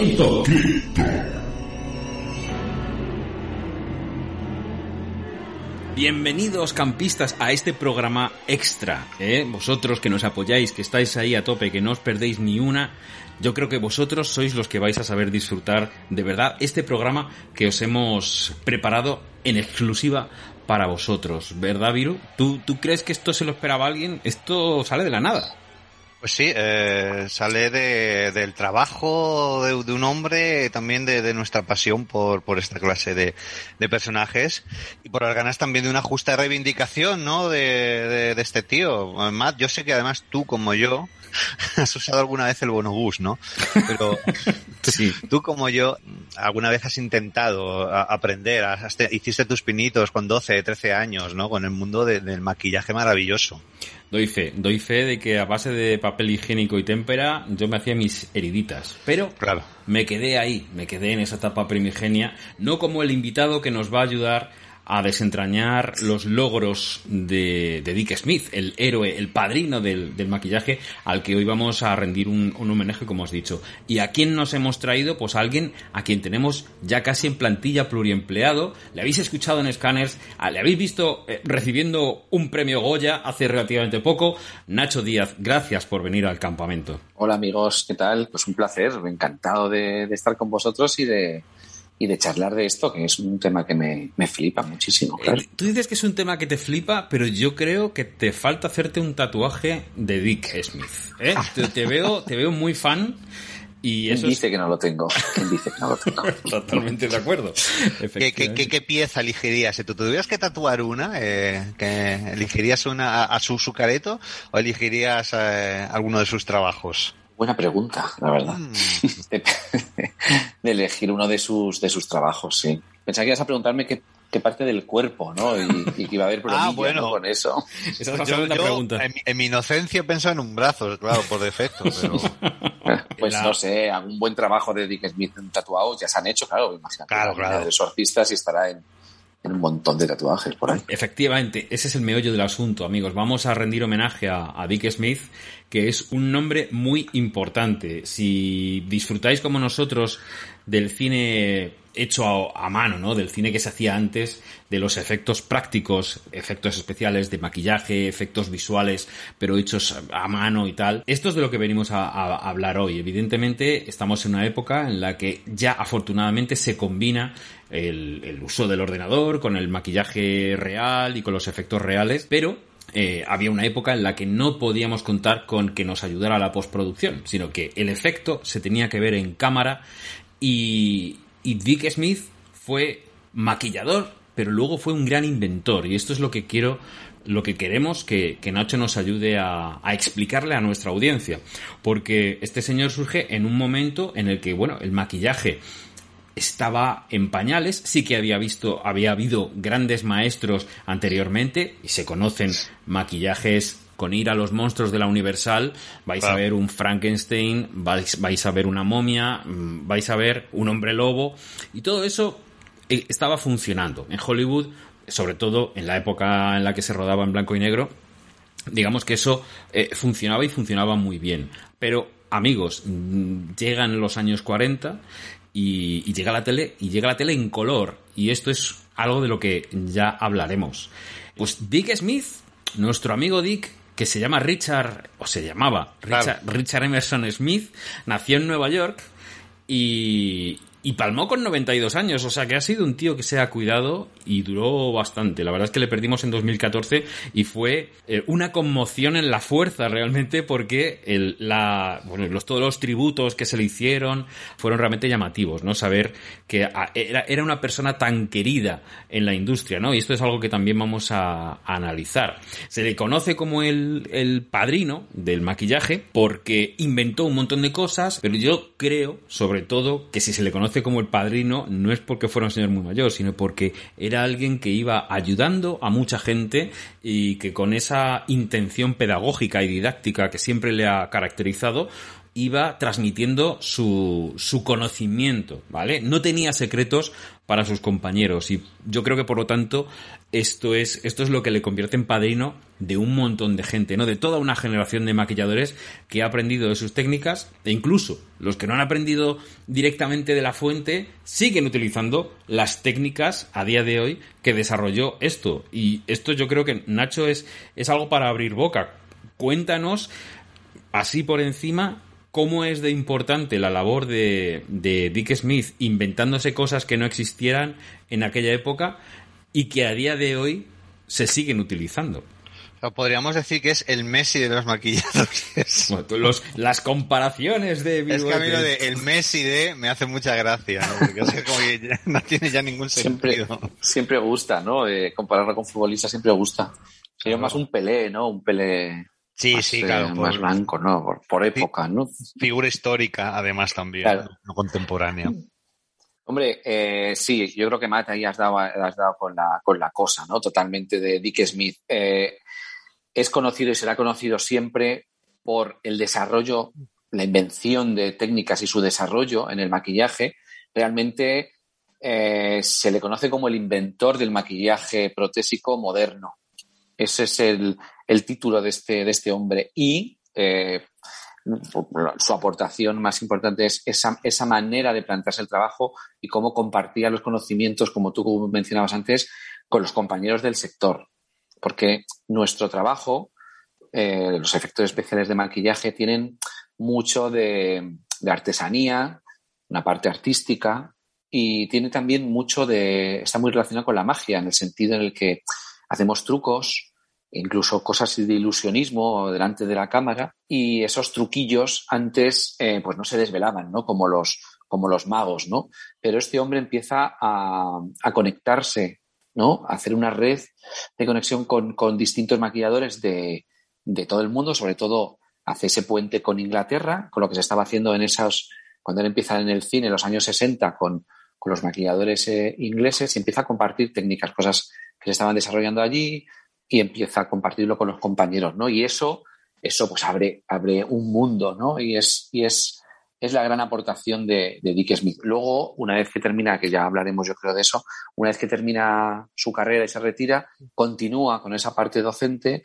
Alta Bienvenidos campistas a este programa extra. ¿eh? Vosotros que nos apoyáis, que estáis ahí a tope, que no os perdéis ni una. Yo creo que vosotros sois los que vais a saber disfrutar de verdad este programa que os hemos preparado en exclusiva para vosotros. ¿Verdad, Viru? ¿Tú, ¿Tú crees que esto se lo esperaba alguien? Esto sale de la nada. Pues sí, eh, sale de, del trabajo de, un hombre, también de, de, nuestra pasión por, por esta clase de, de, personajes y por las ganas también de una justa reivindicación, ¿no? De, de, este tío. Matt, yo sé que además tú como yo has usado alguna vez el bonobús, ¿no? Pero sí. tú como yo alguna vez has intentado aprender, has, hiciste tus pinitos con 12, 13 años, ¿no? Con el mundo del maquillaje maravilloso. Doy fe, doy fe de que a base de papel higiénico y témpera yo me hacía mis heriditas. Pero claro. me quedé ahí, me quedé en esa etapa primigenia, no como el invitado que nos va a ayudar a desentrañar los logros de, de, Dick Smith, el héroe, el padrino del, maquillaje al que hoy vamos a rendir un, homenaje, como has dicho. ¿Y a quién nos hemos traído? Pues a alguien a quien tenemos ya casi en plantilla pluriempleado. Le habéis escuchado en Scanners, le habéis visto eh, recibiendo un premio Goya hace relativamente poco. Nacho Díaz, gracias por venir al campamento. Hola amigos, ¿qué tal? Pues un placer, encantado de estar con vosotros y de y de charlar de esto, que es un tema que me, me flipa muchísimo. Claro. Eh, tú dices que es un tema que te flipa, pero yo creo que te falta hacerte un tatuaje de Dick Smith. ¿eh? te, te, veo, te veo muy fan. Y eso ¿Quién dice es... que no lo tengo? ¿Quién dice que no lo tengo? Totalmente de acuerdo. ¿Qué, qué, qué, qué pieza elegirías? Si tú tuvieras que tatuar una, eh, que ¿elegirías una a, a su, su careto o elegirías eh, alguno de sus trabajos? Buena pregunta, la verdad. Mm. De, de, elegir uno de sus, de sus trabajos, sí. Pensaba que ibas a preguntarme qué, qué parte del cuerpo, ¿no? Y, y que iba a haber problemas ah, bueno. ¿no? con eso. Esa es yo, yo, pregunta. En, en, mi inocencia he pensado en un brazo, claro, por defecto, pero... Pues la... no sé, algún buen trabajo de Dick Smith tatuado ya se han hecho, claro, imagínate. Claro, claro. De exorcistas y estará en, Efectivamente, ese es el meollo del asunto, amigos. Vamos a rendir homenaje a, a, Dick Smith, que es un nombre muy importante. Si disfrutáis como nosotros del cine hecho a, mano, ¿no? Del cine que se hacía antes, de los efectos prácticos, efectos especiales de maquillaje, efectos visuales, pero hechos a mano y tal. Esto es de lo que venimos a, hablar hoy. Evidentemente, estamos en una época en la que ya afortunadamente se combina el, el uso del ordenador con el maquillaje real y con los efectos reales, pero eh, había una época en la que no podíamos contar con que nos ayudara la postproducción, sino que el efecto se tenía que ver en cámara y, y Dick Smith fue maquillador, pero luego fue un gran inventor y esto es lo que quiero lo que queremos que, Nacho nos ayude a, a, explicarle a nuestra audiencia. Porque este señor surge en un momento en el que, bueno, el maquillaje estaba en pañales, sí que había visto, había habido grandes maestros anteriormente y se conocen maquillajes con ir a los monstruos de la Universal, vais claro. a ver un Frankenstein, vais, vais, a ver una momia, vais a ver un hombre lobo, y todo eso eh, estaba funcionando. En Hollywood, sobre todo en la época en la que se rodaba en blanco y negro, digamos que eso eh, funcionaba y funcionaba muy bien. Pero, amigos, mm, llegan los años 40 y, y, llega la tele y llega la tele en color y esto es algo de lo que ya hablaremos. Pues Dick Smith, nuestro amigo Dick, que se llama Richard, o se llamaba Richard, claro. Richard Emerson Smith, nació en Nueva York y, y palmó con 92 años, o sea que ha sido un tío que se ha cuidado y duró bastante. La verdad es que le perdimos en 2014 y fue eh, una conmoción en la fuerza realmente porque el, la, bueno, los, todos los tributos que se le hicieron fueron realmente llamativos, ¿no? Saber que era, era una persona tan querida en la industria, ¿no? Y esto es algo que también vamos a, a analizar. Se le conoce como el, el padrino del maquillaje porque inventó un montón de cosas, pero yo creo, sobre todo, que si se le conoce como el padrino no es porque fuera un señor muy mayor, sino porque era alguien que iba ayudando a mucha gente y que con esa intención pedagógica y didáctica que siempre le ha caracterizado, iba transmitiendo su, su conocimiento, ¿vale? No tenía secretos para sus compañeros y yo creo que por lo tanto esto es, esto es lo que le convierte en padrino de un montón de gente, ¿no? De toda una generación de maquilladores que ha aprendido de sus técnicas e incluso los que no han aprendido directamente de la fuente siguen utilizando las técnicas a día de hoy que desarrolló esto. Y esto yo creo que Nacho es, es algo para abrir boca. Cuéntanos así por encima cómo es de importante la labor de, de Dick Smith inventándose cosas que no existieran en aquella época y que a día de hoy se siguen utilizando. podríamos decir que es el Messi de los maquilladores. los, las comparaciones de Es que a mí lo de el Messi de me hace mucha gracia, ¿no? Porque es como que no tiene ya ningún sentido. Siempre, siempre gusta, ¿no? Eh, compararlo con futbolistas siempre gusta. Sería más un Pelé, ¿no? Un Pelé Sí, sí, claro. más blanco, ¿no? Por, época, ¿no? Figura histórica, además, también, no contemporánea. Hombre, eh, sí, yo creo que Matt ahí has dado, has dado con, la, con la cosa, ¿no? Totalmente de Dick Smith. Eh, es conocido y será conocido siempre por el desarrollo, la invención de técnicas y su desarrollo en el maquillaje. Realmente eh, se le conoce como el inventor del maquillaje protésico moderno. Ese es el, el título de este, de este hombre. Y eh, su aportación más importante es esa, esa, manera de plantearse el trabajo y cómo compartía los conocimientos, como tú mencionabas antes, con los compañeros del sector. Porque nuestro trabajo, eh, los efectos especiales de maquillaje, tienen mucho de, de, artesanía, una parte artística, y tiene también mucho de. está muy relacionado con la magia, en el sentido en el que hacemos trucos, incluso cosas de ilusionismo delante de la cámara y esos truquillos antes eh, pues no se desvelaban, ¿no? Como los, como los magos, ¿no? Pero este hombre empieza a, conectarse, ¿no? A hacer una red de conexión con, con distintos maquilladores de, de, todo el mundo, sobre todo hace ese puente con Inglaterra, con lo que se estaba haciendo en esos, cuando él empieza en el cine en los años 60 con, con los maquilladores eh, ingleses y empieza a compartir técnicas, cosas que se estaban desarrollando allí, y empieza a compartirlo con los compañeros, ¿no? Y eso, eso pues abre, abre un mundo, ¿no? Y es, y es, es la gran aportación de, de, Dick Smith. Luego, una vez que termina, que ya hablaremos yo creo de eso, una vez que termina su carrera y se retira, continúa con esa parte docente,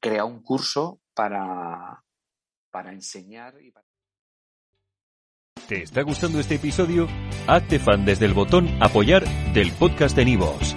crea un curso para, para enseñar y para... ¿Te está gustando este episodio? Hazte fan desde el botón apoyar del podcast de Nivos.